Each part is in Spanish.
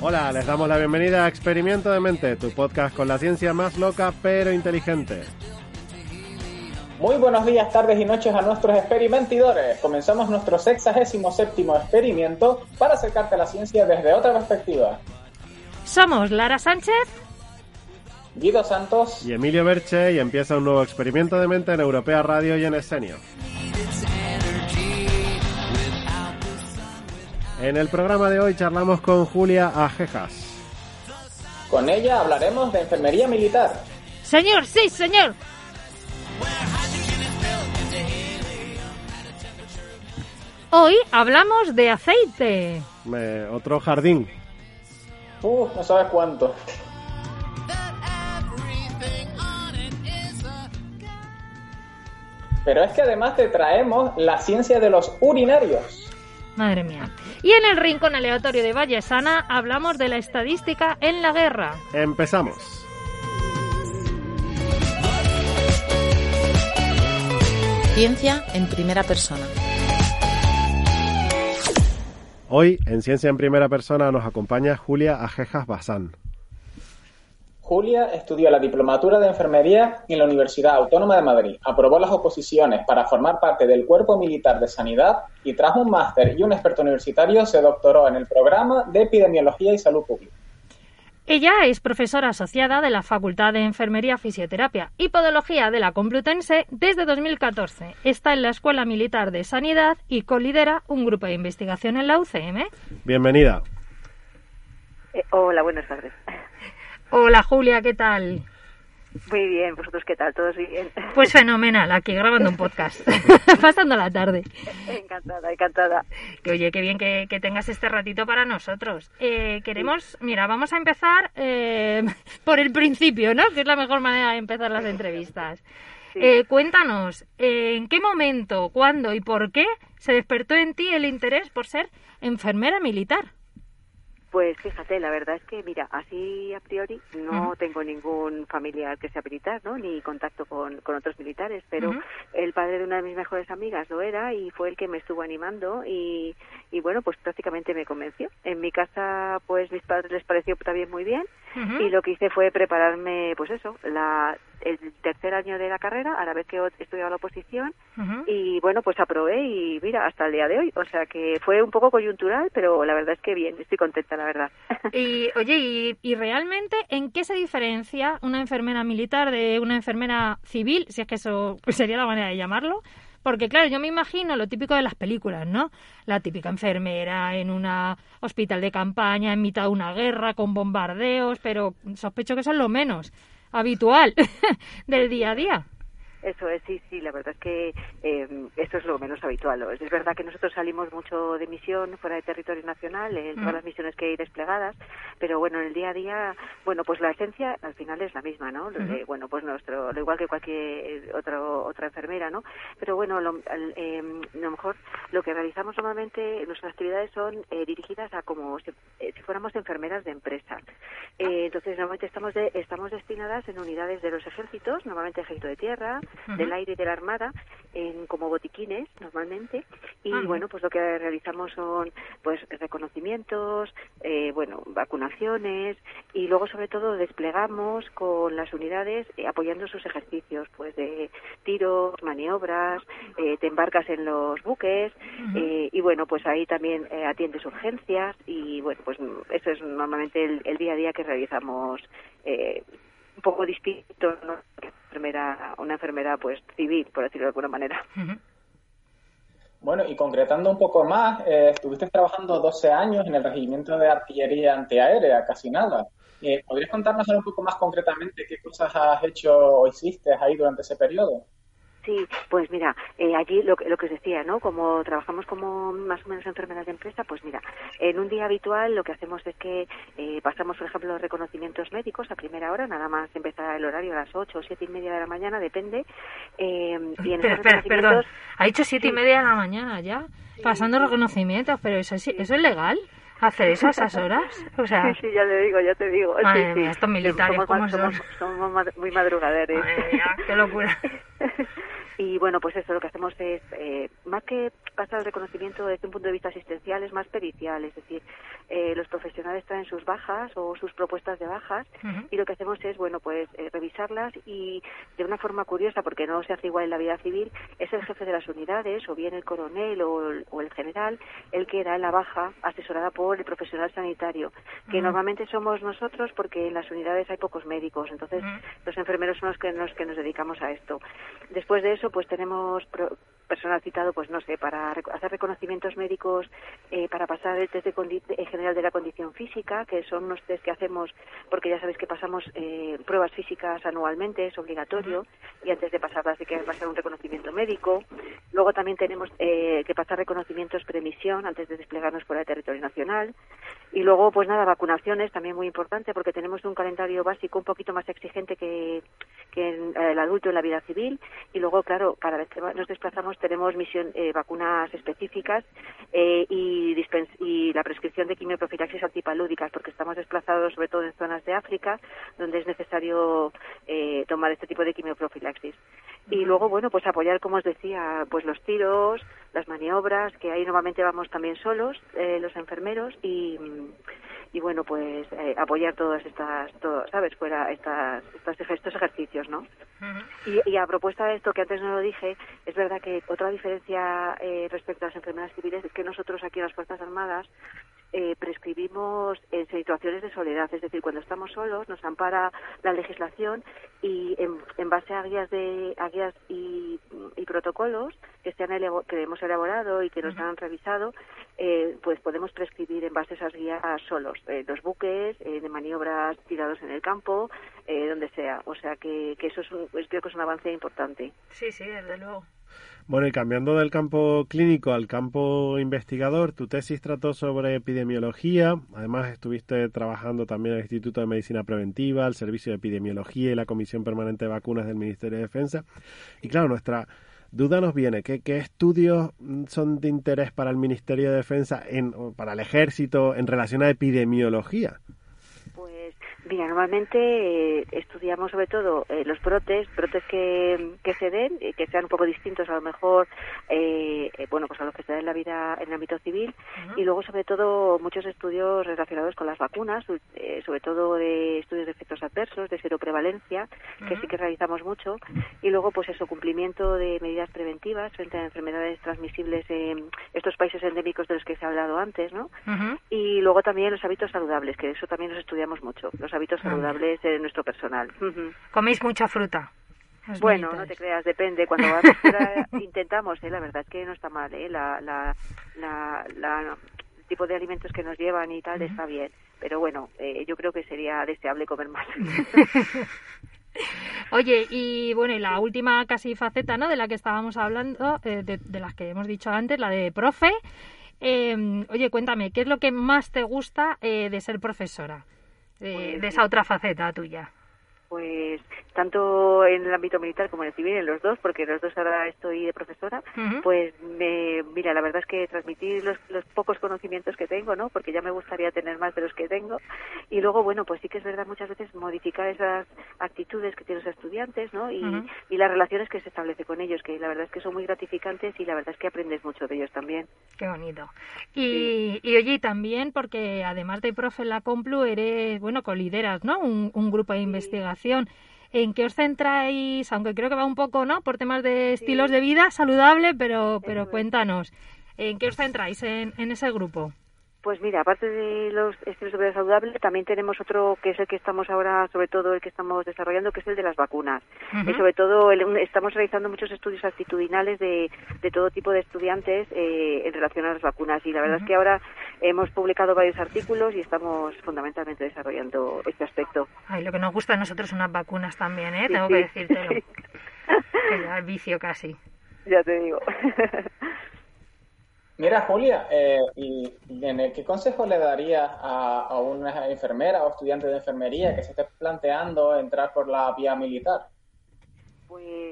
Hola, les damos la bienvenida a Experimento de Mente, tu podcast con la ciencia más loca pero inteligente. Muy buenos días, tardes y noches a nuestros experimentidores. Comenzamos nuestro sexagésimo séptimo experimento para acercarte a la ciencia desde otra perspectiva. Somos Lara Sánchez, Guido Santos Y Emilio Berche y empieza un nuevo experimento de mente en Europea Radio y en Escenio. En el programa de hoy charlamos con Julia Ajejas. Con ella hablaremos de enfermería militar. Señor, sí, señor. Hoy hablamos de aceite. Me- otro jardín. Uf, no sabes cuánto. Pero es que además te traemos la ciencia de los urinarios. Madre mía. Y en el rincón aleatorio de Vallesana hablamos de la estadística en la guerra. Empezamos. Ciencia en primera persona. Hoy, en Ciencia en Primera Persona, nos acompaña Julia Ajejas Bazán. Julia estudió la diplomatura de enfermería en la Universidad Autónoma de Madrid. Aprobó las oposiciones para formar parte del Cuerpo Militar de Sanidad y tras un máster y un experto universitario se doctoró en el programa de Epidemiología y Salud Pública. Ella es profesora asociada de la Facultad de Enfermería, Fisioterapia y Podología de la Complutense desde 2014. Está en la Escuela Militar de Sanidad y colidera un grupo de investigación en la UCM. Bienvenida. Eh, hola, buenas tardes. Hola Julia, ¿qué tal? Muy bien, ¿vosotros qué tal? ¿Todos bien? Pues fenomenal, aquí grabando un podcast, pasando la tarde. encantada, encantada. Que oye, qué bien que, que tengas este ratito para nosotros. Eh, queremos, mira, vamos a empezar eh, por el principio, ¿no? Que es la mejor manera de empezar las entrevistas. Sí. Eh, cuéntanos, eh, ¿en qué momento, cuándo y por qué se despertó en ti el interés por ser enfermera militar? Pues fíjate, la verdad es que, mira, así a priori no tengo ningún familiar que sea militar, ¿no? Ni contacto con, con otros militares, pero el padre de una de mis mejores amigas lo era y fue el que me estuvo animando y, y bueno, pues prácticamente me convenció. En mi casa, pues mis padres les pareció también muy bien Y lo que hice fue prepararme, pues eso, la, el tercer año de la carrera, a la vez que estudiaba la oposición y bueno, pues aprobé y mira, hasta el día de hoy. O sea que fue un poco coyuntural, pero la verdad es que bien, estoy contenta, la verdad. Y oye, y, y realmente en qué se diferencia una enfermera militar de una enfermera civil, si es que eso sería la manera de llamarlo? Porque claro, yo me imagino lo típico de las películas, ¿no? La típica enfermera en un hospital de campaña en mitad de una guerra con bombardeos, pero sospecho que eso es lo menos habitual del día a día. Eso es, sí, sí, la verdad es que eh, esto es lo menos habitual. Es verdad que nosotros salimos mucho de misión fuera de territorio nacional, en todas Mm. las misiones que hay desplegadas, pero bueno, en el día a día, bueno, pues la esencia al final es la misma, ¿no? Lo bueno, pues nuestro, lo igual que cualquier otro, otra enfermera, ¿no? Pero bueno, lo, eh, a lo mejor lo que realizamos normalmente, nuestras actividades son eh, dirigidas a como si, eh, si fuéramos enfermeras de empresas. Eh, entonces, normalmente estamos, de- estamos destinadas en unidades de los ejércitos, normalmente ejército de tierra, Del aire y de la armada, en como botiquines normalmente. Y bueno, pues lo que realizamos son pues reconocimientos, eh, bueno, vacunaciones y luego sobre todo desplegamos con las unidades eh, apoyando sus ejercicios, pues de tiros, maniobras, eh, te embarcas en los buques eh, y bueno, pues ahí también eh, atiendes urgencias y bueno, pues eso es normalmente el, el día a día que realizamos eh, un poco distinto, ¿no? Que enfermera, una enfermera pues civil, por decirlo de alguna manera. Bueno, y concretando un poco más, eh, estuviste trabajando 12 años en el Regimiento de Artillería Antiaérea, casi nada. Eh, ¿Podrías contarnos un poco más concretamente qué cosas has hecho o hiciste ahí durante ese periodo? Sí, pues mira, eh, allí lo, lo que os decía, ¿no? Como trabajamos como más o menos enfermeras de empresa, pues mira, en un día habitual lo que hacemos es que eh, pasamos, por ejemplo, los reconocimientos médicos a primera hora, nada más empezar el horario a las ocho o siete y media de la mañana, depende. Eh, y en espera, perdón, ha dicho siete y media de la mañana ya, pasando reconocimientos, pero eso, ¿eso es legal? hacer eso a esas horas? O sea... Sí, sí, ya te digo, ya te digo. Madre sí, mía, estos militares, somos, ¿cómo somos, somos, muy. Madre mía, qué locura. Y bueno, pues eso, lo que hacemos es, eh, más que pasar el reconocimiento desde un punto de vista asistencial, es más pericial, es decir, eh, los profesionales traen sus bajas o sus propuestas de bajas y lo que hacemos es, bueno, pues eh, revisarlas y de una forma curiosa, porque no se hace igual en la vida civil, es el jefe de las unidades o bien el coronel o el, general el que da la baja asesorada por el profesional sanitario, que normalmente somos nosotros porque en las unidades hay pocos médicos, entonces los enfermeros son los que, los que nos dedicamos a esto. Después de eso, pues tenemos personal citado, pues no sé, para hacer reconocimientos médicos, eh, para pasar el test de general de la condición física, que son unos test que hacemos, porque ya sabéis que pasamos eh, pruebas físicas anualmente, es obligatorio, y antes de pasarlas hay que pasar un reconocimiento médico. Luego también tenemos eh, que pasar reconocimientos premisión antes de desplegarnos por el territorio nacional. Y luego, pues nada, vacunaciones, también muy importante, porque tenemos un calendario básico un poquito más exigente que, que el adulto en la vida civil. Y luego, claro, cada vez que nos desplazamos tenemos misión, eh, vacunas específicas eh, y, y la prescripción de quimioprofilaxis antipalúdicas, porque estamos desplazados sobre todo en zonas de África, donde es necesario eh, tomar este tipo de quimioprofilaxis. Y luego, bueno, pues apoyar, como os decía, pues los tiros, las maniobras, que ahí normalmente vamos también solos, los enfermeros, y, y bueno, pues apoyar todas estas, ¿sabes? Fuera estas, estos ejercicios, ¿no? y, y, a propuesta de esto que antes no lo dije, es verdad que otra diferencia eh, respecto a las enfermedades civiles es que nosotros aquí en las Fuerzas Armadas eh, prescribimos en situaciones de soledad, es decir, cuando estamos solos nos ampara la legislación y en, base a guías de a guías y, protocolos que se han que hemos elaborado y que nos han revisado, eh, pues podemos prescribir en base a esas guías solos, en los buques, de maniobras tirados en el campo, donde sea. O sea que, que eso es un, creo que es un avance importante. Sí, sí, desde luego. Bueno, y cambiando del campo clínico al campo investigador, tu tesis trató sobre epidemiología, además estuviste trabajando también en el Instituto de Medicina Preventiva, el Servicio de Epidemiología y la Comisión Permanente de Vacunas del Ministerio de Defensa. Y claro, nuestra duda nos viene, ¿qué, qué estudios son de interés para el Ministerio de Defensa, en, para el Ejército, en relación a epidemiología? Mira, normalmente eh, estudiamos sobre todo eh, los brotes, brotes que, que se den, que sean un poco distintos a lo mejor, eh, bueno, pues a los que se dan en la vida en el ámbito civil, y luego sobre todo muchos estudios relacionados con las vacunas, sobre todo de estudios de efectos adversos, de seroprevalencia, que sí que realizamos mucho, y luego pues eso, cumplimiento de medidas preventivas frente a enfermedades transmisibles en estos países endémicos de los que se ha hablado antes, ¿no? Y luego también los hábitos saludables, que eso también los estudiamos mucho, los hábitos saludables de nuestro personal. ¿Coméis mucha fruta? bueno, no te creas, depende. Cuando vamos fuera intentamos, ¿eh? la verdad es que no está mal, ¿eh? la, la, la, el tipo de alimentos que nos llevan y tal está bien. Pero bueno, eh, yo creo que sería deseable comer más. Oye, y bueno, y la última casi faceta, ¿no? De la que estábamos hablando, eh, de, de las que hemos dicho antes, la de profe. Eh, oye, cuéntame, ¿qué es lo que más te gusta eh, de ser profesora? De, pues de esa otra faceta tuya. Pues tanto en el ámbito militar como en el civil, en los dos, porque en los dos ahora estoy de profesora, pues me, mira, la verdad es que transmitir los, los, pocos conocimientos que tengo, ¿no? Porque ya me gustaría tener más de los que tengo. Y luego, bueno, pues sí que es verdad muchas veces modificar esas actitudes que tienen los estudiantes, ¿no? Y, y las relaciones que se establece con ellos, que la verdad es que son muy gratificantes y la verdad es que aprendes mucho de ellos también. Qué bonito. Y, y oye, también porque además de profe en la Complu, eres, bueno, colideras, ¿no? Un, un grupo de investigación ¿En qué os centráis? Aunque creo que va un poco, ¿no? Por temas de estilos de vida saludable, pero, pero cuéntanos, ¿en qué os centráis en, en ese grupo? Pues mira, aparte de los estilos de vida saludable, también tenemos otro que es el que estamos ahora, sobre todo el que estamos desarrollando, que es el de las vacunas. Y sobre todo estamos realizando muchos estudios actitudinales de, de todo tipo de estudiantes eh, en relación a las vacunas. Y la verdad es que ahora hemos publicado varios artículos y estamos fundamentalmente desarrollando este aspecto. Ay, lo que nos gusta a nosotros son las vacunas también, ¿eh? Tengo que decírtelo. Que ya es vicio casi. Ya te digo. Mira, Julia, eh, ¿y en qué consejo le darías a, a una enfermera o estudiante de enfermería que se esté planteando entrar por la vía militar? Pues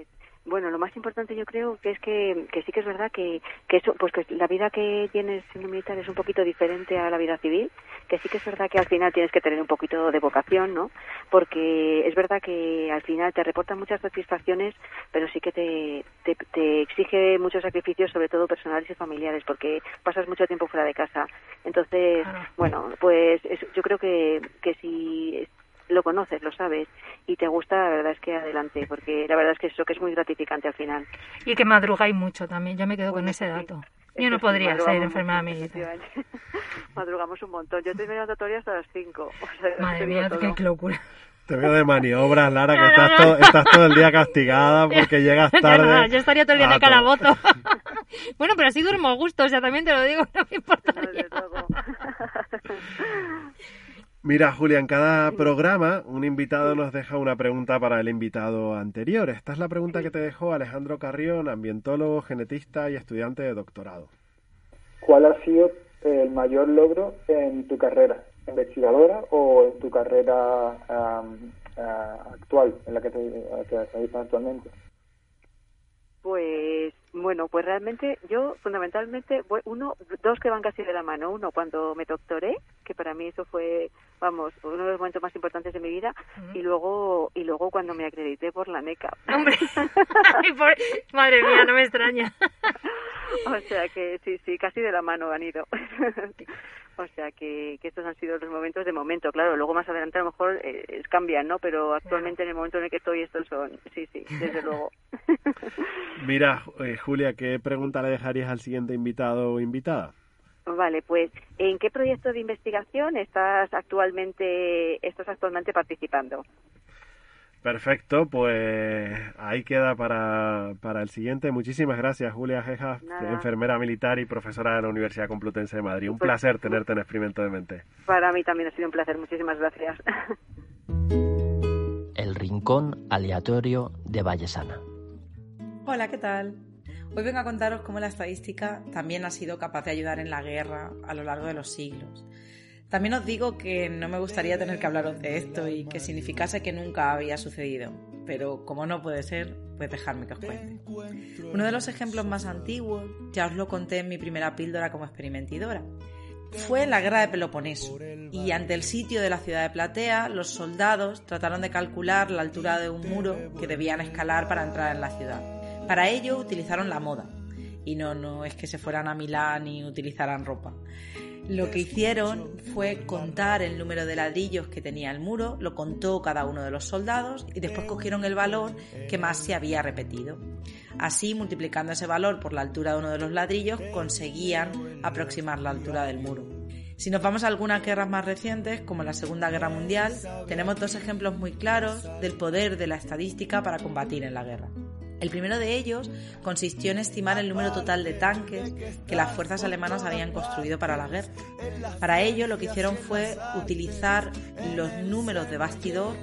bueno, lo más importante yo creo que es que, que sí que es verdad que, que eso, pues que la vida que tienes siendo militar es un poquito diferente a la vida civil, que sí que es verdad que al final tienes que tener un poquito de vocación, ¿no? Porque es verdad que al final te reportan muchas satisfacciones, pero sí que te, te, te exige muchos sacrificios, sobre todo personales y familiares, porque pasas mucho tiempo fuera de casa. Entonces, bueno, pues es- yo creo que, que si lo conoces, lo sabes y te gusta, la verdad es que adelante, porque la verdad es que eso que es muy gratificante al final. Y que madrugáis mucho también, yo me quedo con ese sí. dato. Yo no podría ser enfermera militar. Madrugamos un montón. Yo estoy mirando todavía hasta las 5. O sea, Madre mía, todo. qué locura. Te veo de maniobras, Lara, que No, no, estás, no. todo, estás todo el día castigada porque llegas tarde. yo estaría todo el día en el todo. calabozo. bueno, pero así duermo a gusto, o sea, también te lo digo, no me importaría. Mira, Julia, en cada programa un invitado nos deja una pregunta para el invitado anterior. Esta es la pregunta que te dejó Alejandro Carrión, ambientólogo, genetista y estudiante de doctorado. ¿Cuál ha sido el mayor logro en tu carrera investigadora o en tu carrera am, ah, actual, en la que te, te dedicas actualmente? Pues bueno, pues realmente yo fundamentalmente, uno, dos que van casi de la mano. Uno cuando me doctoré, que para mí eso fue, vamos, uno de los momentos más importantes de mi vida, y luego y luego cuando me acredité por la NECA. Hombre, Ay, por- madre mía, no me extraña. o sea que sí, sí, casi de la mano han ido. o sea que, que estos han sido los momentos de momento, claro. Luego más adelante a lo mejor eh, cambian, ¿no? Pero actualmente en el momento en el que estoy estos son, sí, sí, desde luego. Mira, eh, Julia, ¿qué pregunta le dejarías al siguiente invitado o invitada? Vale, pues ¿en qué proyecto de investigación estás actualmente estás actualmente participando? Perfecto, pues ahí queda para, para el siguiente. Muchísimas gracias, Julia Jeja, Nada. enfermera militar y profesora de la Universidad Complutense de Madrid. Un Pues- placer tenerte en Experimento de Mente. Para mí también ha sido un placer, muchísimas gracias. El rincón aleatorio de Vallesana. Hola, ¿qué tal? Hoy vengo a contaros cómo la estadística también ha sido capaz de ayudar en la guerra a lo largo de los siglos. También os digo que no me gustaría tener que hablaros de esto y que significase que nunca había sucedido, pero como no puede ser, pues dejadme que os cuente. Uno de los ejemplos más antiguos, ya os lo conté en mi primera píldora como experimentidora, fue en la guerra de Peloponeso, y ante el sitio de la ciudad de Platea, los soldados trataron de calcular la altura de un muro que debían escalar para entrar en la ciudad. Para ello utilizaron la moda, y no, no es que se fueran a Milán y utilizaran ropa. Lo que hicieron fue contar el número de ladrillos que tenía el muro, lo contó cada uno de los soldados y después cogieron el valor que más se había repetido. Así, multiplicando ese valor por la altura de uno de los ladrillos, conseguían aproximar la altura del muro. Si nos vamos a algunas guerras más recientes, como la Segunda Guerra Mundial, tenemos dos ejemplos muy claros del poder de la estadística para combatir en la guerra. El primero de ellos consistió en estimar el número total de tanques que las fuerzas alemanas habían construido para la guerra. Para ello lo que hicieron fue utilizar los números de bastidor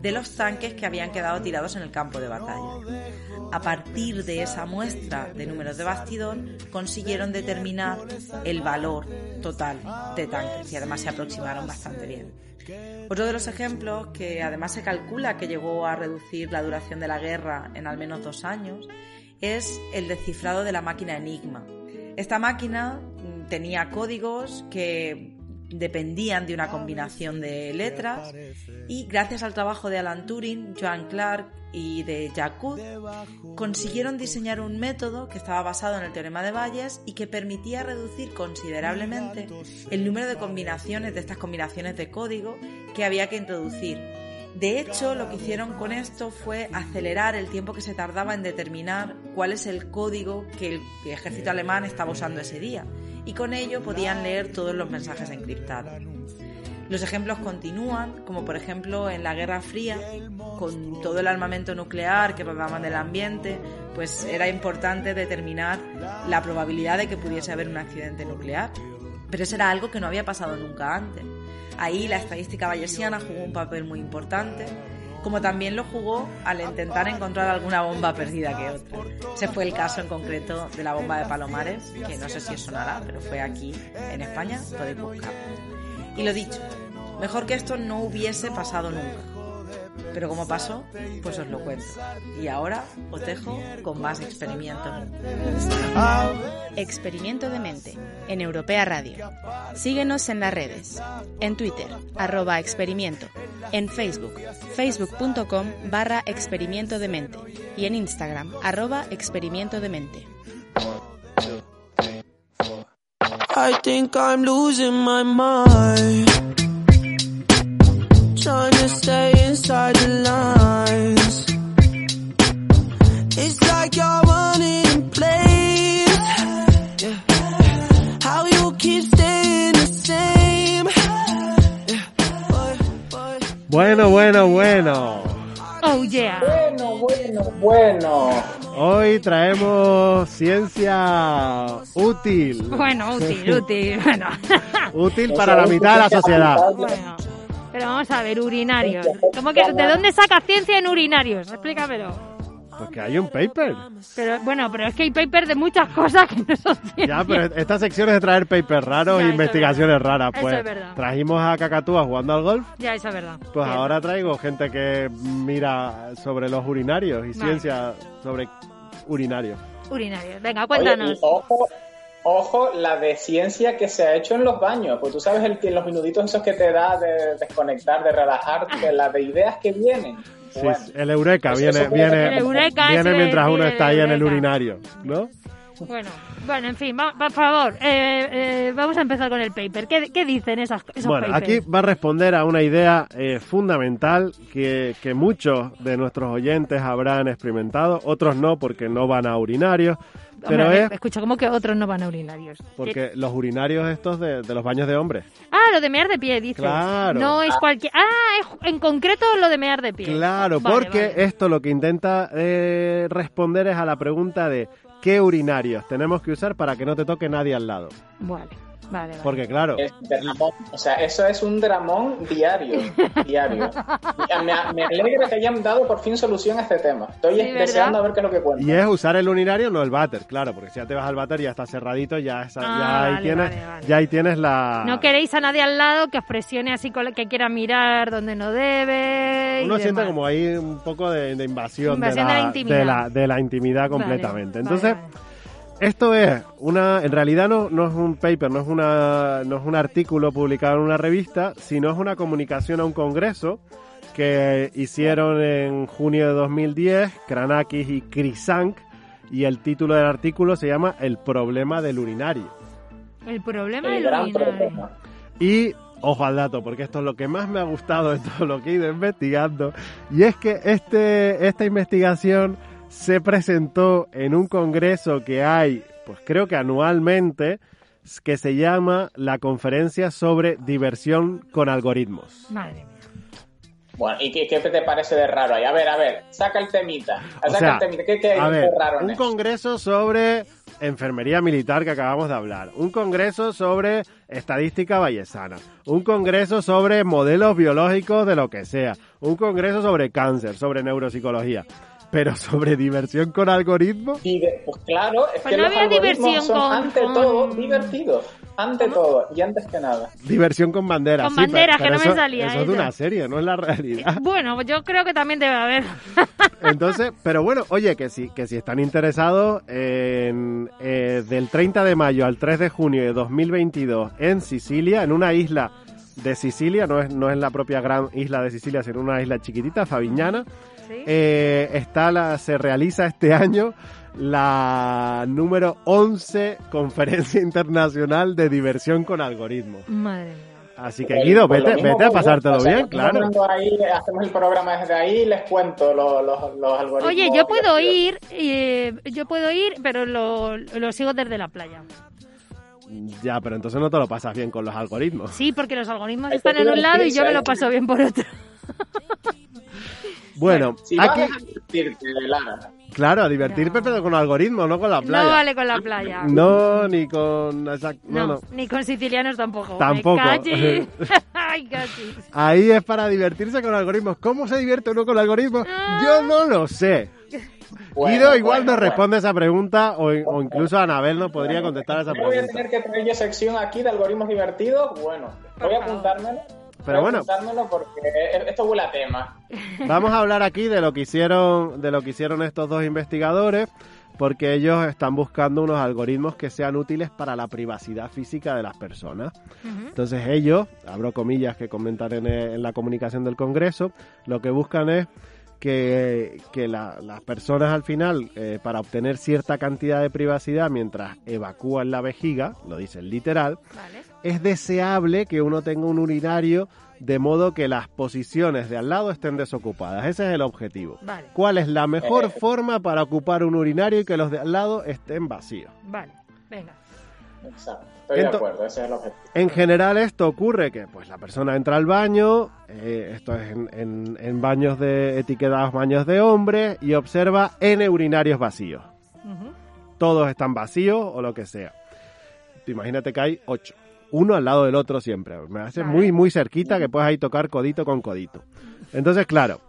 de los tanques que habían quedado tirados en el campo de batalla. A partir de esa muestra de números de bastidor consiguieron determinar el valor total de tanques y además se aproximaron bastante bien. Otro de los ejemplos, que además se calcula que llegó a reducir la duración de la guerra en al menos dos años, es el descifrado de la máquina Enigma. Esta máquina mm, tenía códigos que dependían de una combinación de letras. y gracias al trabajo de Alan Turing, Joan Clark y de Jacques consiguieron diseñar un método que estaba basado en el teorema de Bayes y que permitía reducir considerablemente el número de combinaciones de estas combinaciones de código que había que introducir. De hecho, lo que hicieron con esto fue acelerar el tiempo que se tardaba en determinar cuál es el código que el ejército alemán estaba usando ese día, y con ello podían leer todos los mensajes encriptados. Los ejemplos continúan, como por ejemplo en la Guerra Fría, con todo el armamento nuclear que rodaban del ambiente, pues era importante determinar la probabilidad de que pudiese haber un accidente nuclear. Pero eso era algo que no había pasado nunca antes. Ahí la estadística bayesiana jugó un papel muy importante como también lo jugó al intentar encontrar alguna bomba perdida que otra. Ese fue el caso en concreto de la bomba de Palomares, que no sé si os sonará, pero fue aquí en España, podéis buscarlo. Y lo dicho, mejor que esto no hubiese pasado nunca. Pero como pasó, pues os lo cuento. Y ahora os dejo con más experimento. Experimento de mente en Europea Radio. Síguenos en las redes. En Twitter, arroba experimento. En Facebook, facebook.com barra experimento de mente. Y en Instagram, arroba experimento de mente. I think I'm losing my mind. Trying to stay inside the lines. It's like you're running in place. Yeah. How you keep staying the same. Yeah. Boy, boy. Bueno, bueno, bueno. Oh, yeah. Bueno, bueno, bueno. Hoy traemos ciencia útil. Bueno, útil, útil. Bueno. Útil para la mitad de la sociedad. bueno. Pero vamos a ver, urinarios. ¿Cómo que, ¿De dónde saca ciencia en urinarios? Explícamelo. Porque hay un paper. Pero bueno, pero es que hay paper de muchas cosas que no son ciencia. Ya, pero esta sección es de traer papers raros e investigaciones raras. Eso Pues es verdad. trajimos a Cacatúa jugando al golf. Ya, eso es verdad. Pues Bien. ahora traigo gente que mira sobre los urinarios y Vale. ciencia sobre urinarios. Urinarios. Venga, Oye, y cuéntanos. ojo, ojo, la de ciencia que se ha hecho en los baños. Pues tú sabes el, que los minutitos esos que te da de desconectar, de relajarte, la de ideas que vienen. Sí, Bueno, el eureka viene, viene, ser el eureka, viene ese mientras uno está ahí en el urinario, ¿no? Bueno, bueno, en fin, va- por favor, eh, eh, vamos a empezar con el paper. ¿Qué, qué dicen esas, esos Bueno, papers? aquí va a responder a una idea eh, fundamental que, que muchos de nuestros oyentes habrán experimentado, otros no porque no van a urinarios, pero Hombre, es Escucha, ¿cómo que otros no van a urinarios? porque los urinarios estos de, de los baños de hombres. Ah, lo de mear de pie, dices. Claro. No es cualquier... Ah, es en concreto lo de mear de pie. Claro, Vale, porque vale. esto lo que intenta eh, responder es a la pregunta de ¿qué urinarios tenemos que usar para que no te toque nadie al lado? Vale, vale, vale. Porque claro, es dramón. O sea, eso es un dramón diario. diario. Me, me alegra que hayan dado por fin solución a este tema. Estoy Sí, ¿verdad? deseando a ver qué es lo que cuenta. y es usar el urinario, no el váter, claro, porque si ya te vas al váter ya está cerradito, ya, Ah, ya, ahí vale, tienes, vale, vale. ya ahí tienes la... No queréis a nadie al lado que os presione así con la- que quiera mirar donde no debe. y Uno siente demás. como ahí un poco de, de invasión, Invasión de, de la, de la- de la intimidad completamente. vale, Entonces, vale. Esto es una, en realidad no, no es un paper, no es, una, no es un artículo publicado en una revista, sino es una comunicación a un congreso que hicieron en junio de 2010 Kranakis y Krisank y el título del artículo se llama El problema del urinario. El problema El del urinario. problema. Y ojo al dato, porque esto es lo que más me ha gustado de todo lo que he ido investigando. Y es que este, esta investigación se presentó en un congreso que hay, pues creo que anualmente, que se llama la Conferencia sobre Diversión con Algoritmos. Madre mía. Bueno, ¿y qué, qué te parece de raro ahí? A ver, a ver, saca el temita. O Saca sea, el temita. ¿Qué, qué hay a ver, raro en un eso? congreso sobre enfermería militar que acabamos de hablar, un congreso sobre estadística vallesana, un congreso sobre modelos biológicos de lo que sea, un congreso sobre cáncer, sobre neuropsicología, pero sobre diversión con algoritmos. Pues claro, es Pues que no los había algoritmos diversión son con- ante con- todo divertidos. Ante todo y antes que nada. Diversión con banderas. Con sí, pero- banderas, que pero no me salía Eso es de una serie, no es la realidad. Bueno, yo creo que también debe haber. Entonces, pero bueno, oye, que si, que si están interesados, en, eh, del 30 de mayo al 3 de junio de 2022 en Sicilia, en una isla de Sicilia, no es, no es la propia gran isla de Sicilia, sino una isla chiquitita, Favignana, ¿Sí? eh, está la, se realiza este año la número 11 Conferencia Internacional de Diversión con Algoritmos. Madre mía. Así que Guido, Pues vete, mismo vete a pasártelo o sea, bien, claro. Ahí, hacemos el programa desde ahí y les cuento los, los, los algoritmos. Oye, yo puedo divertidos. ir, eh, yo puedo ir, pero lo, lo sigo desde la playa. Ya, pero entonces no te lo pasas bien con los algoritmos. Sí, porque los algoritmos están en un lado y yo me lo divertirse, paso bien por otro. Bueno, Si vas aquí, a divertirte, Lara, claro, a divertirte, No. pero con algoritmos, no con la playa. No vale con la playa. No, ni con... exact- No, No, no. ni con sicilianos tampoco. Tampoco. Me calles. Ay, casi. Ahí es para divertirse con algoritmos. ¿Cómo se divierte uno con algoritmos? Yo no lo sé. Bueno, Guido igual bueno, nos bueno. responde esa pregunta o, o incluso Anabel nos podría contestar esa Yo voy a pregunta. tener que traer yo sección aquí de algoritmos divertidos. Bueno, voy a apuntármelo. Pero bueno. porque esto huele a tema. Vamos a hablar aquí de lo que hicieron, de lo que hicieron estos dos investigadores, porque ellos están buscando unos algoritmos que sean útiles para la privacidad física de las personas. Entonces ellos, abro comillas que comentan en, eh, en la comunicación del Congreso, lo que buscan es que, que la- las personas al final, eh, para obtener cierta cantidad de privacidad mientras evacúan la vejiga, lo dice el literal, Vale. Es deseable que uno tenga un urinario de modo que las posiciones de al lado estén desocupadas. Ese es el objetivo. Vale. ¿Cuál es la mejor Eh. forma para ocupar un urinario y que los de al lado estén vacíos? Vale. Venga. Exacto. Estoy de acuerdo, ese es el objetivo. En general esto ocurre que pues la persona entra al baño, eh, esto es en, en- en baños de etiquetados baños de hombres y observa N urinarios vacíos. Todos están vacíos o lo que sea. Imagínate que hay ocho. Uno al lado del otro siempre. Me hace muy, muy cerquita que puedes ahí tocar codito con codito. Entonces, claro,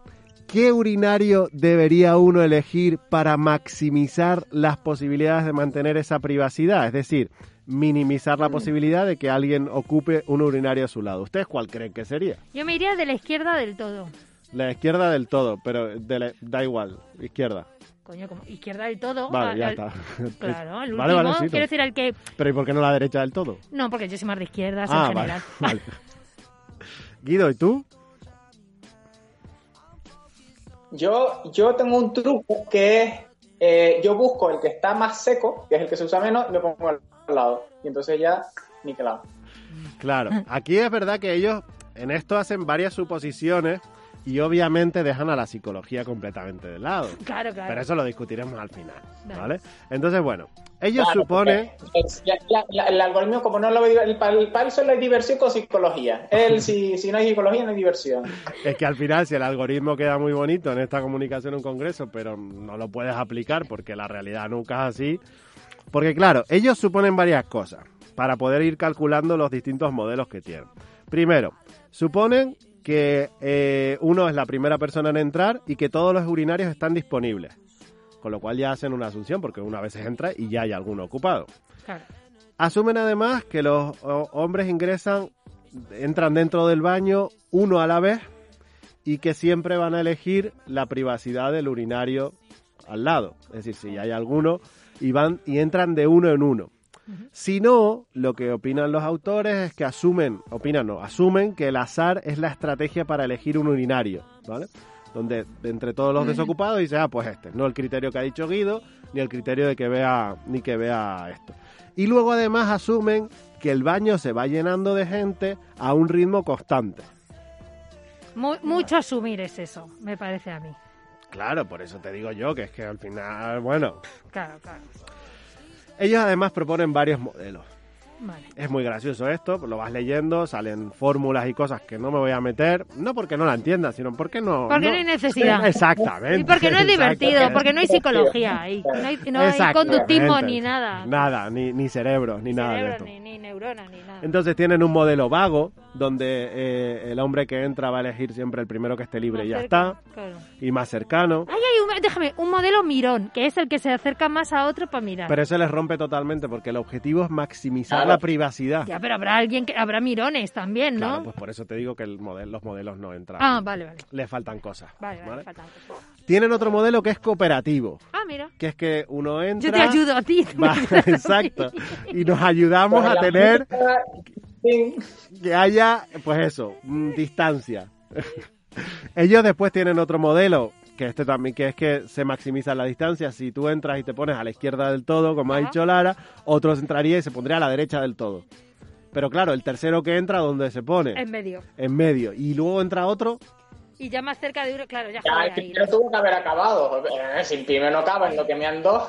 ¿qué urinario debería uno elegir para maximizar las posibilidades de mantener esa privacidad? Es decir, minimizar la posibilidad de que alguien ocupe un urinario a su lado. ¿Ustedes cuál creen que sería? Yo me iría de la izquierda del todo. La izquierda del todo, pero de la- da igual, izquierda. Coño, como izquierda del todo. Vale, al- ya al- está. Claro, el último. Vale, vale, sí, quiero decir, al que. Pero ¿y por qué no la derecha del todo? No, porque yo soy más de izquierdas Ah, en vale, general. vale. Guido, ¿y tú? Yo, yo tengo un truco que es, eh, yo busco el que está más seco, que es el que se usa menos, y lo pongo al lado. Y entonces ya, niquelado. Claro, aquí es verdad que ellos en esto hacen varias suposiciones y obviamente dejan a la psicología completamente de lado. Claro, claro. Pero eso lo discutiremos al final, Vale. Entonces, bueno, ellos Claro, suponen... es- la- el algoritmo, como no lo ve, el, el, solo hay diversión con psicología. Él, si, si no hay psicología, no hay diversión. Es que al final, si el algoritmo queda muy bonito en esta comunicación en un congreso, pero no lo puedes aplicar porque la realidad nunca es así. Porque claro, ellos suponen varias cosas para poder ir calculando los distintos modelos que tienen. Primero, suponen que eh, uno es la primera persona en entrar y que todos los urinarios están disponibles. Con lo cual ya hacen una asunción porque una vez entra y ya hay alguno ocupado. Claro. Asumen además que los hombres ingresan, entran dentro del baño uno a la vez y que siempre van a elegir la privacidad del urinario al lado. Es decir, si hay alguno y van y entran de uno en uno. Si no, lo que opinan los autores es que asumen, opinan no, asumen que el azar es la estrategia para elegir un urinario, ¿vale? Donde de entre todos los desocupados dice, ah, pues este, no el criterio que ha dicho Guido, ni el criterio de que vea, ni que vea esto. Y luego además asumen que el baño se va llenando de gente a un ritmo constante. Mu- mucho asumir es eso, me parece a mí. Claro, por eso te digo yo que es que al final, bueno, Claro, claro. Ellos además proponen varios modelos. Vale. Es muy gracioso esto, lo vas leyendo, salen fórmulas y cosas que no me voy a meter, no porque no la entienda, sino porque no... Porque no hay necesidad. Exactamente. Y porque no es divertido, porque no hay psicología, y no hay, no hay conductismo ni nada. Nada, ni, ni cerebros, ni nada de Cerebro, esto. ni, ni neuronas, ni nada. Entonces tienen un modelo vago, donde eh, el hombre que entra va a elegir siempre el primero que esté libre y ya cerca, está, claro. y más cercano. Ay, hay un, déjame, un modelo mirón, que es el que se acerca más a otro para mirar. Pero eso les rompe totalmente porque el objetivo es maximizar Claro. la privacidad. Ya, pero habrá alguien que habrá mirones también, ¿no? Claro, pues por eso te digo que el los modelos no entran. Ah, vale, vale. Le faltan cosas. Vale, vale, ¿vale? faltan cosas. Tienen otro modelo que es cooperativo, Ah, mira. que es que uno entra... Yo te ayudo a ti. Va, exacto. Y nos ayudamos a tener que haya, pues eso, mm, distancia. Ellos después tienen otro modelo, que este también, que es que se maximiza la distancia. Si tú entras y te pones a la izquierda del todo, como ha dicho Lara, otro entraría y se pondría a la derecha del todo. Pero claro, el tercero que entra, ¿dónde se pone? En medio. En medio. Y luego entra otro, Y ya más cerca de uno, claro, ya Ya, el ahí. tuvo que haber acabado. Eh, Sin primero no acaba, en lo que me han dos.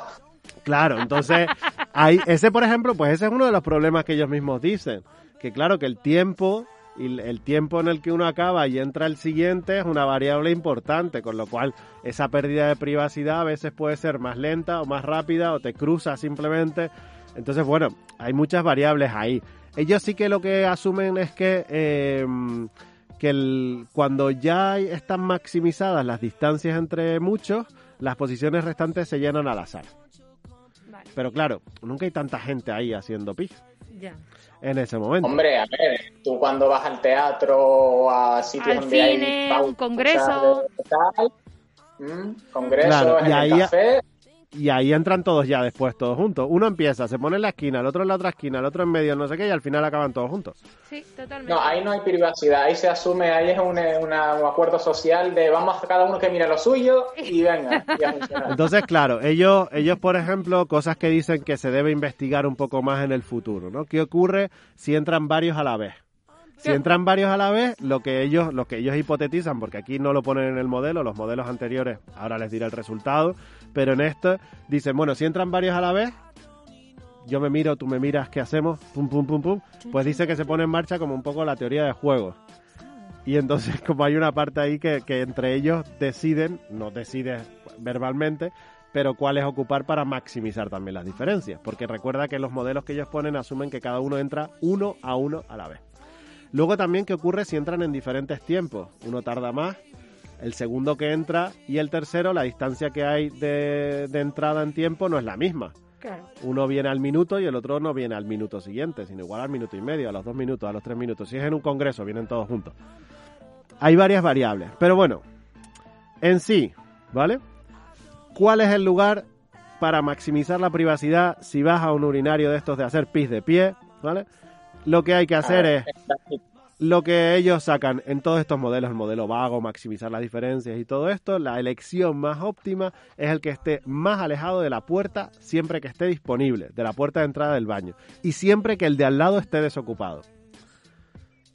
Claro, entonces, ahí, ese por ejemplo, pues ese es uno de los problemas que ellos mismos dicen. Que claro, que el tiempo, y el- tiempo en el que uno acaba y entra el siguiente es una variable importante, con lo cual esa pérdida de privacidad a veces puede ser más lenta o más rápida o te cruza simplemente. Entonces, bueno, hay muchas variables ahí. ellos sí que lo que asumen es que, eh, que cuando ya están maximizadas las distancias entre muchos, las posiciones restantes se llenan al azar. Vale, Pero claro, nunca hay tanta gente ahí haciendo pis ya. en ese momento. Hombre, a ver, tú cuando vas al teatro o a sitios Al donde cine, hay un congreso. tal, mm, congresos Claro, y en ahí- el café, Y ahí entran todos ya después, todos juntos. Uno empieza, se pone en la esquina, el otro en la otra esquina, el otro en medio, no sé qué, y al final acaban todos juntos. Sí, totalmente. no, ahí no hay privacidad, ahí se asume, ahí es un, eh, una- un acuerdo social de vamos a cada uno que mire lo suyo y venga, y. Entonces, claro, ellos, ellos, por ejemplo, cosas que dicen que se debe investigar un poco más en el futuro, ¿no? ¿Qué ocurre si entran varios a la vez? Si entran varios a la vez, lo que ellos, lo que ellos hipotetizan, porque aquí no lo ponen en el modelo, los modelos anteriores, ahora les diré el resultado, pero en esto dicen, bueno, si entran varios a la vez, yo me miro, tú me miras, ¿qué hacemos? Pum, pum, pum, pum. Pues dice que se pone en marcha como un poco la teoría de juegos. Y entonces, como hay una parte ahí que, que entre ellos deciden, no deciden verbalmente, pero cuáles ocupar para maximizar también las diferencias. Porque recuerda que los modelos que ellos ponen asumen que cada uno entra uno a uno a la vez. Luego también qué ocurre si entran en diferentes tiempos. Uno tarda más, el segundo que entra y el tercero, la distancia que hay de, de entrada en tiempo no es la misma. Claro. Uno viene al minuto y el otro no viene al minuto siguiente, sino igual al minuto y medio, a los dos minutos, a los tres minutos. Si es en un congreso, vienen todos juntos. Hay varias variables. Pero bueno, en sí, ¿vale? ¿Cuál es el lugar para maximizar la privacidad si vas a un urinario de estos de hacer pis de pie, ¿vale? Lo que hay que hacer es lo que ellos sacan en todos estos modelos, el modelo vago, maximizar las diferencias y todo esto, la elección más óptima es el que esté más alejado de la puerta siempre que esté disponible, de la puerta de entrada del baño, y siempre que el de al lado esté desocupado.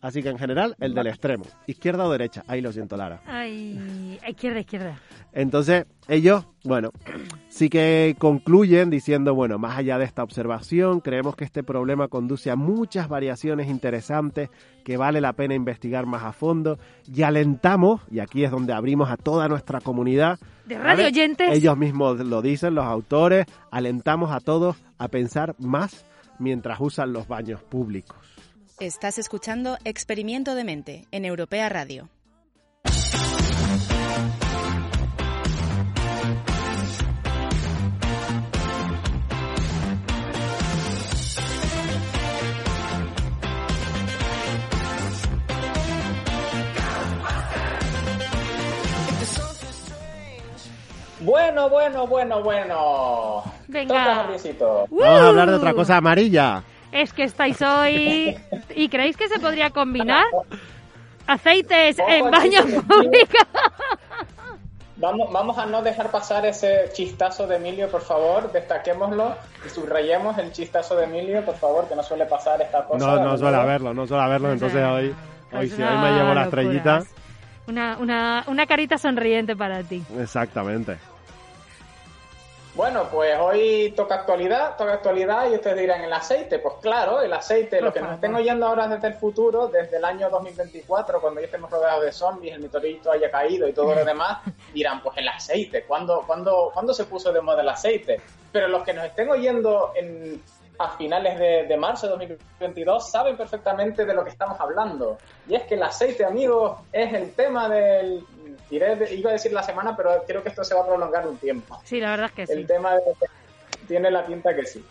Así que en general, el del extremo, izquierda o derecha, ahí lo siento Lara. Ay, izquierda, izquierda. Entonces, ellos, bueno, sí que concluyen diciendo, bueno, más allá de esta observación, creemos que este problema conduce a muchas variaciones interesantes que vale la pena investigar más a fondo y alentamos, y aquí es donde abrimos a toda nuestra comunidad. De radio ¿vale? oyentes. Ellos mismos lo dicen, los autores, alentamos a todos a pensar más mientras usan los baños públicos. Estás escuchando Experimento de Mente en Europea Radio. Bueno, bueno, bueno, bueno. Venga. Toca. Vamos a hablar de otra cosa amarilla. Es que estáis hoy. ¿Y creéis que se podría combinar aceites Ojo, en baños chicos, públicos? Vamos, vamos a no dejar pasar ese chistazo de Emilio, por favor, destaquémoslo y subrayemos el chistazo de Emilio, por favor, que no suele pasar esta cosa. No, no suele haberlo, no suele haberlo, entonces hoy, hoy Pues sí, hoy me llevo la estrellita. Una, una, una carita sonriente para ti. Exactamente. Bueno, pues hoy toca actualidad, toca actualidad y ustedes dirán el aceite. Pues claro, el aceite, lo que nos estén oyendo ahora desde el futuro, desde el año 2024, cuando ya estemos rodeados de zombies, el meteorito haya caído y todo lo demás, dirán, pues el aceite, ¿cuándo, cuándo, ¿cuándo se puso de moda el aceite? Pero los que nos estén oyendo en, a finales de, de marzo de 2022 saben perfectamente de lo que estamos hablando. Y es que el aceite, amigos, es el tema del... diré iba a decir la semana, pero creo que esto se va a prolongar un tiempo. Sí, la verdad es que El sí. tema de- tiene la pinta que sí.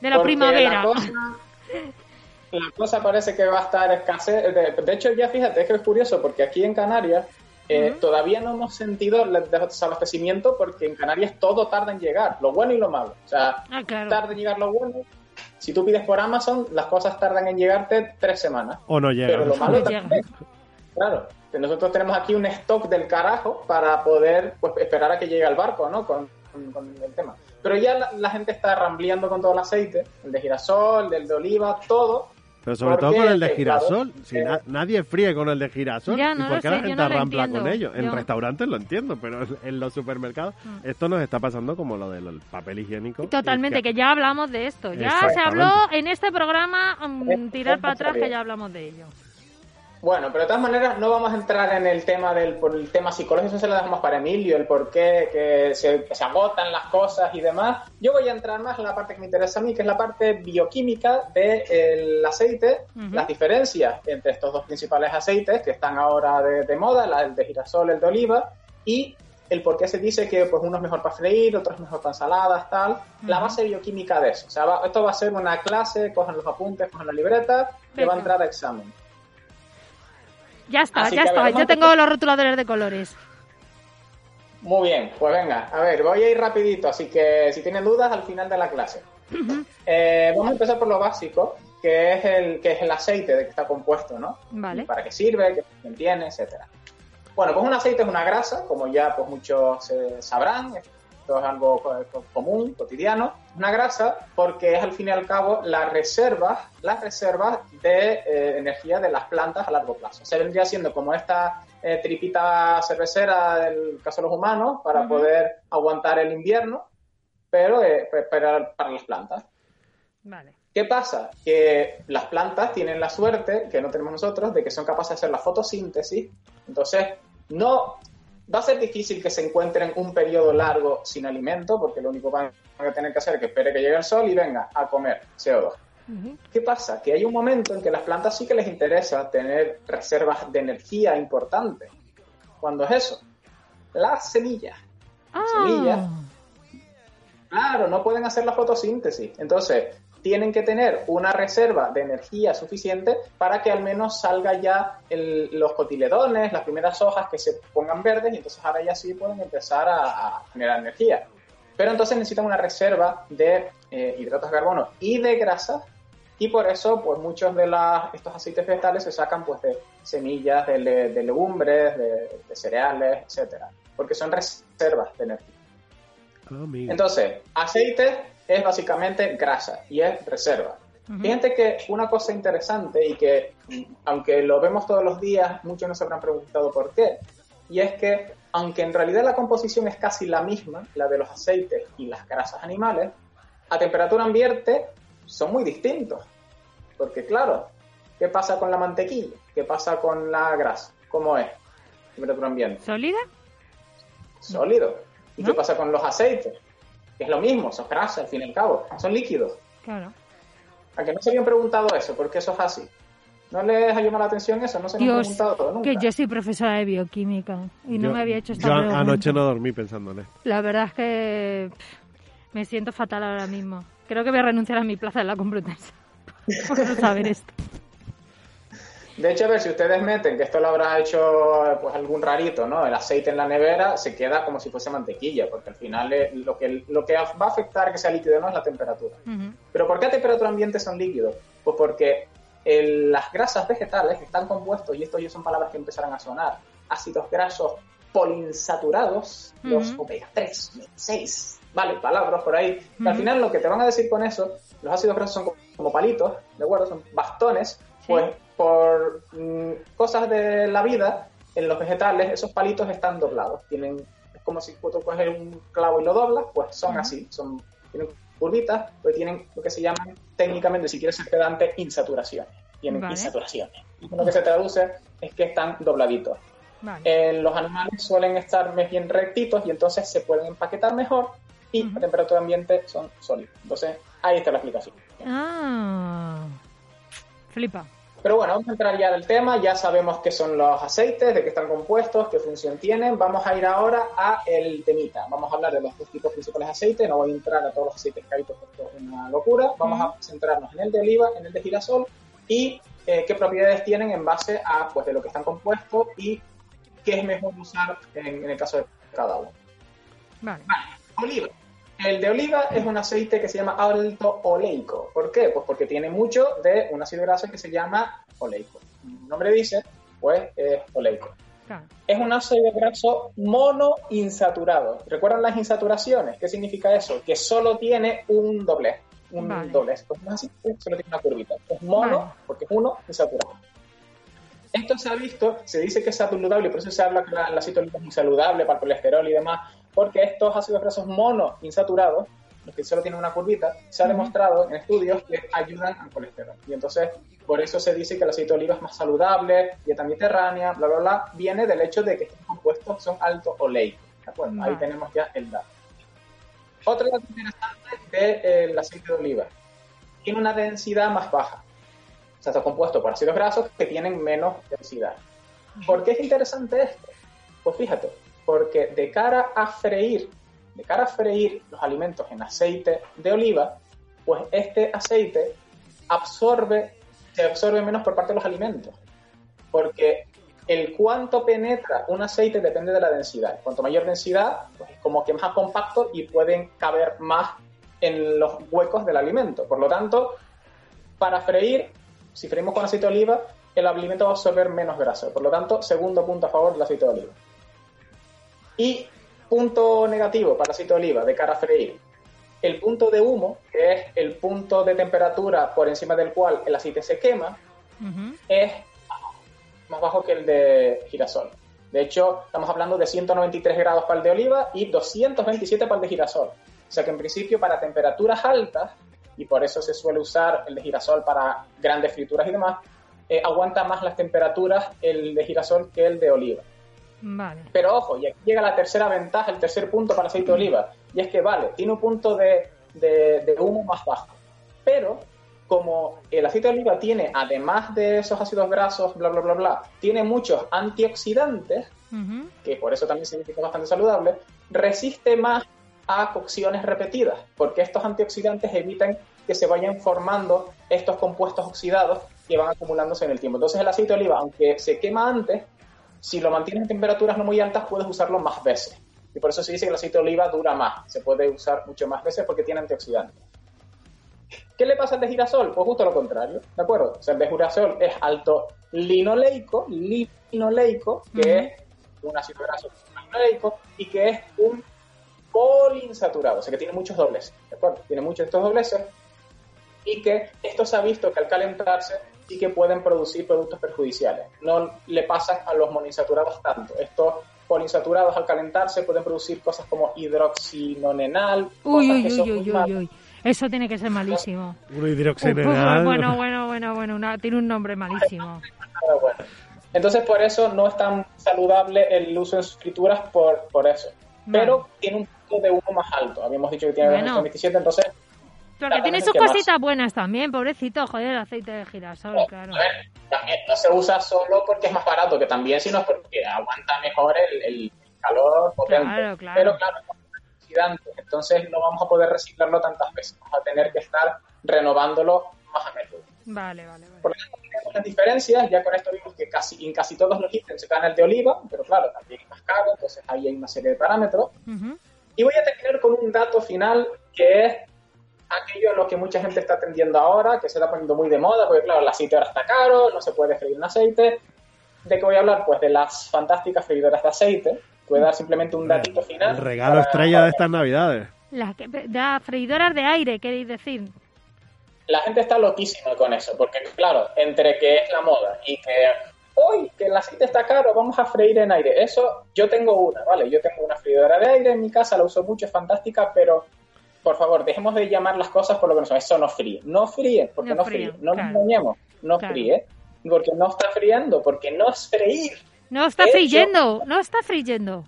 De la Porque primavera. La cosa, la cosa parece que va a estar escasez. De, de hecho, ya fíjate, es que es curioso porque aquí en Canarias eh, todavía no hemos sentido el desabastecimiento porque en Canarias todo tarda en llegar, lo bueno y lo malo. O sea, Ah, claro. tarda en llegar lo bueno. Si tú pides por Amazon, las cosas tardan en llegarte tres semanas. O no llega. Pero lo malo No también. Claro, que nosotros tenemos aquí un stock del carajo para poder pues, esperar a que llegue el barco, ¿no? Con, con- con el tema. Pero ya la, la gente está rambleando con todo el aceite, el de girasol, el de oliva, todo. Pero sobre todo con el de eh, girasol. claro, Si eh, na- nadie fríe con el de girasol. Ya, ¿Y por qué sé, la gente no con entiendo. ello? En Yo- restaurantes lo entiendo, pero en los supermercados Mm. esto nos está pasando como lo del papel higiénico. Totalmente, que ya hablamos de esto. Ya se habló en este programa, mm, tirar para atrás, que ya hablamos de ello. Bueno, pero de todas maneras no vamos a entrar en el tema del por el tema psicológico, eso se lo dejamos para Emilio, el por qué que se, que se agotan las cosas y demás. Yo voy a entrar más en la parte que me interesa a mí, que es la parte bioquímica del aceite, Ujú. las diferencias entre estos dos principales aceites que están ahora de, de moda, la- el de girasol, el de oliva, y el por qué se dice que pues uno es mejor para freír, otro es mejor para ensaladas, tal. La Ujú. base bioquímica de eso. O sea, va- esto va a ser una clase, cojan los apuntes, cojan la libreta, que va a entrar a examen. Ya está, Así ya está. ver, Yo vamos a tengo los rotuladores de colores. Muy bien, pues venga, a ver, voy a ir rapidito, así que si tienen dudas al final de la clase. Eh, vamos a empezar por lo básico, que es el que es el aceite de que está compuesto, ¿no? Vale. Para qué sirve, qué función tiene, etcétera. Bueno, pues un aceite es una grasa, como ya pues muchos eh, sabrán, esto es algo co- común, cotidiano. Una grasa porque es al fin y al cabo la reserva, las reservas de eh, energía de las plantas a largo plazo. Se vendría siendo como esta eh, tripita cervecera del caso de los humanos para poder aguantar el invierno, pero eh, para, para las plantas. Vale. ¿Qué pasa? Que las plantas tienen la suerte, que no tenemos nosotros, de que son capaces de hacer la fotosíntesis. Entonces, no va a ser difícil que se encuentren un periodo largo sin alimento, porque lo único que van a tener que hacer es que espere que llegue el sol y venga a comer CO2. Ujú. ¿Qué pasa? Que hay un momento en que las plantas sí que les interesa tener reservas de energía importantes. ¿Cuándo es eso? Las semillas. Ah, Semillas. Claro, no pueden hacer la fotosíntesis. Entonces, tienen que tener una reserva de energía suficiente para que al menos salga ya el- los cotiledones, las primeras hojas que se pongan verdes y entonces ahora ya sí pueden empezar a, a generar energía. Pero entonces necesitan una reserva de eh, hidratos de carbono y de grasa y por eso pues muchos de las, estos aceites vegetales se sacan pues de semillas, de, le- de legumbres, de, de cereales, etcétera, porque son reservas de energía. Amigo. Entonces, aceite es básicamente grasa y es reserva. Ujú. Fíjate que una cosa interesante y que, aunque lo vemos todos los días, muchos no se habrán preguntado por qué. Y es que, aunque en realidad la composición es casi la misma, la de los aceites y las grasas animales, a temperatura ambiente son muy distintos. Porque, claro, ¿qué pasa con la mantequilla? ¿Qué pasa con la grasa? ¿Cómo es? Temperatura ambiente ¿Sólida? sólido. ¿Y ¿No? qué pasa con los aceites? Es lo mismo, son grasas al fin y al cabo, son líquidos. Claro. A que no se habían preguntado eso, ¿por qué eso es así? ¿No les ha llamado la atención eso? No se me han preguntado nunca. que yo soy profesora de bioquímica y no Yo- me había hecho esta Yo pregunta. anoche no dormí pensando en esto. La verdad es que pff, me siento fatal ahora mismo. Creo que voy a renunciar a mi plaza en la Complutense por no saber esto. De hecho, a ver, si ustedes meten, que esto lo habrá hecho pues algún rarito, ¿no? El aceite en la nevera se queda como si fuese mantequilla, porque al final eh, lo, que, lo que va a afectar que sea líquido o no es la temperatura. ¿Pero por qué a temperatura ambiente son líquidos? Pues porque el- las grasas vegetales están compuestos, y esto ya son palabras que empezarán a sonar, ácidos grasos poliinsaturados, los Ujú. omega 3, omega 6, vale, palabras por ahí. que Al final lo que te van a decir con eso, los ácidos grasos son como, como palitos, ¿de acuerdo? Son bastones, Sí. pues por mm, cosas de la vida, en los vegetales esos palitos están doblados, tienen, es como si tú coges un clavo y lo doblas, pues son así, son tienen curvitas, pues tienen lo que se llaman técnicamente, si quieres ser pedante, insaturaciones. Tienen Vale. insaturaciones. Y lo que se traduce es que están dobladitos. Vale. En los animales suelen estar más bien rectitos y entonces se pueden empaquetar mejor y a temperatura ambiente son sólidos. Entonces, ahí está la explicación. Ah, flipa. Pero bueno, vamos a entrar ya del tema, ya sabemos qué son los aceites, de qué están compuestos, qué función tienen. Vamos a ir ahora a el temita. Vamos a hablar de los dos tipos principales de aceite, no voy a entrar a todos los aceites que hay porque esto es una locura. Vamos a centrarnos en el de oliva, en el de girasol y eh, qué propiedades tienen en base a pues de lo que están compuestos y qué es mejor usar en, en el caso de cada uno. Vale. Oliva. El de oliva es un aceite que se llama alto oleico. ¿Por qué? Pues porque tiene mucho de un ácido graso que se llama oleico. El nombre dice, pues es oleico. Claro. Es un ácido graso monoinsaturado. ¿Recuerdan las insaturaciones? ¿Qué significa eso? Que solo tiene un doblez. Un Vale. doblez. Pues no es así, solo tiene una curvita. Es mono Vale. porque es uno insaturado. Esto se ha visto, se dice que es saludable, y por eso se habla que la- oliva es muy saludable para el colesterol y demás, porque estos ácidos grasos monoinsaturados los que solo tienen una curvita, se ha demostrado en estudios que ayudan al colesterol. Y entonces, por eso se dice que el aceite de oliva es más saludable, dieta mediterránea, bla, bla, bla, viene del hecho de que estos compuestos son alto oleicos. ¿De acuerdo? Ahí Vale. tenemos ya el dato. Otro dato interesante del aceite de oliva. Tiene una densidad más baja. O sea, está compuesto por ácidos grasos que tienen menos densidad. ¿Por qué es interesante esto? Pues fíjate, porque de cara a freír, de cara a freír los alimentos en aceite de oliva, pues este aceite absorbe, se absorbe menos por parte de los alimentos. Porque el cuánto penetra un aceite depende de la densidad. Cuanto mayor densidad, pues es como que más compacto y pueden caber más en los huecos del alimento. Por lo tanto, para freír, si freímos con aceite de oliva, el alimento va a absorber menos grasa. Por lo tanto, segundo punto a favor del aceite de oliva. Y punto negativo para el aceite de oliva de cara a freír. El punto de humo, que es el punto de temperatura por encima del cual el aceite se quema, es más bajo que el de girasol. De hecho, estamos hablando de 193 grados para el de oliva y 227 para el de girasol. O sea que en principio para temperaturas altas, y por eso se suele usar el de girasol para grandes frituras y demás, eh, aguanta más las temperaturas el de girasol que el de oliva. Vale. Pero ojo, y aquí llega la tercera ventaja, el tercer punto para el aceite de oliva, y es que vale, tiene un punto de, de- de humo más bajo. Pero como el aceite de oliva tiene, además de esos ácidos grasos, bla, bla, bla, bla, tiene muchos antioxidantes, Ujú. que por eso también significa bastante saludable, resiste más a cocciones repetidas, porque estos antioxidantes evitan que se vayan formando estos compuestos oxidados que van acumulándose en el tiempo. Entonces el aceite de oliva, aunque se quema antes, si lo mantienes en temperaturas no muy altas, puedes usarlo más veces. Y por eso se dice que el aceite de oliva dura más, se puede usar mucho más veces porque tiene antioxidantes. ¿Qué le pasa al de girasol? Pues justo lo contrario, ¿de acuerdo? O sea, el de girasol es alto linoleico, linoleico, que es un ácido graso linoleico, y que es un poliinsaturado, o sea que tiene muchos dobleces, ¿de acuerdo? Tiene muchos de estos dobleces, y que esto se ha visto que al calentarse sí que pueden producir productos perjudiciales. No le pasan a los monoinsaturados tanto. Estos poliinsaturados al calentarse pueden producir cosas como hidroxinonenal, Uy, cosas uy, que uy, son uy, uy. Eso tiene que ser malísimo. Uno Uf, hidroxenenal. bueno, bueno, bueno, bueno. una- tiene un nombre malísimo. Pero bueno. Entonces, por eso no es tan saludable el uso en sus frituras por, por eso. Pero tiene un punto de humo más alto. Habíamos dicho que tiene Bueno. 227, entonces Porque tiene sus más. cositas buenas también, pobrecito, joder, el aceite de girasol, claro. A ver, también no se usa solo porque es más barato, que también, sino porque aguanta mejor el, el calor potente. Claro, claro. Pero claro, entonces no vamos a poder reciclarlo tantas veces. Vamos a tener que estar renovándolo más a menudo. Vale, vale, vale. Por lo tanto, tenemos las diferencias. Ya con esto vimos que casi en casi todos los ítems se gana el de oliva, pero claro, también es más caro, entonces ahí hay una serie de parámetros. Y voy a terminar con un dato final que es aquello a lo que mucha gente está atendiendo ahora, que se está poniendo muy de moda, porque claro, el aceite ahora está caro, no se puede freír en aceite. ¿De qué voy a hablar? Pues de las fantásticas freidoras de aceite. Voy a dar simplemente un datito final. El regalo para- estrella de estas navidades. Las que, de freidoras de aire, queréis decir. La gente está loquísima con eso, porque claro, entre que es la moda y que hoy que el aceite está caro, vamos a freír en aire. Eso, yo tengo una, ¿vale? Yo tengo una freidora de aire en mi casa, la uso mucho, es fantástica, pero por favor, dejemos de llamar las cosas por lo que no son. Eso no fríe. No fríe, porque No no, fríe, fríe. No claro. nos engañemos, no Claro. fríe. Porque no está friendo, porque no es freír. No está friendo, no está friendo.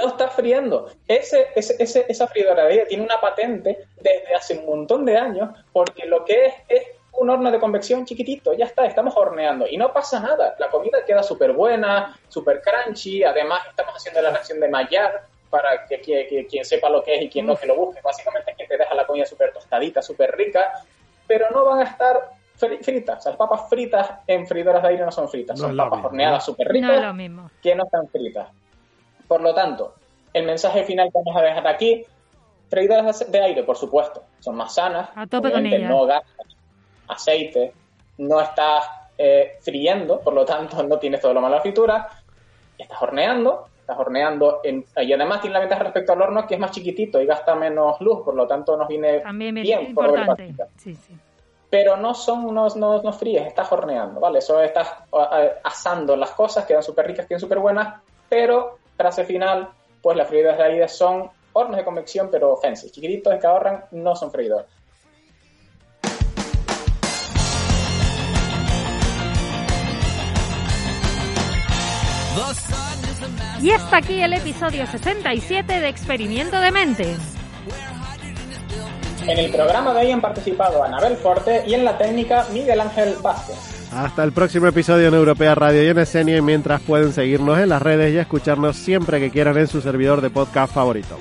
no está friendo. Ese, ese, ese- esa freidora de aire tiene una patente desde hace un montón de años porque lo que es es un horno de convección chiquitito, ya está, estamos horneando y no pasa nada. La comida queda súper buena, súper crunchy, además estamos haciendo la reacción de Maillard para que, que- que quien sepa lo que es y quien no que lo busque. Básicamente es que te deja la comida súper tostadita, súper rica, pero no van a estar fri- fritas. O sea, las papas fritas en freidoras de aire no son fritas, No son papas mismo. horneadas súper No ricas mismo. que no están fritas. Por lo tanto, el mensaje final que vamos a dejar aquí, freidoras de aire, por supuesto, son más sanas, A tope con obviamente ellas. no gastas aceite, no estás eh, friendo, por lo tanto no tienes todo lo malo de la fritura, estás horneando, estás horneando en- y además tiene la ventaja respecto al horno que es más chiquitito y gasta menos luz, por lo tanto nos viene También es bien por importante. Sí, sí. pero no son unos no, no fríes, estás horneando, ¿vale? Eso estás asando las cosas, quedan súper ricas, quedan súper buenas, pero frase final, pues las freidoras de aire son hornos de convección, pero fancy, chiquititos que ahorran, no son freidores. Y hasta aquí el episodio 67 de Experimento de Mente. En el programa de hoy han participado Anabel Forte y en la técnica Miguel Ángel Vázquez. Hasta el próximo episodio en Europea Radio y en Escenia, y mientras pueden seguirnos en las redes y escucharnos siempre que quieran en su servidor de podcast favorito.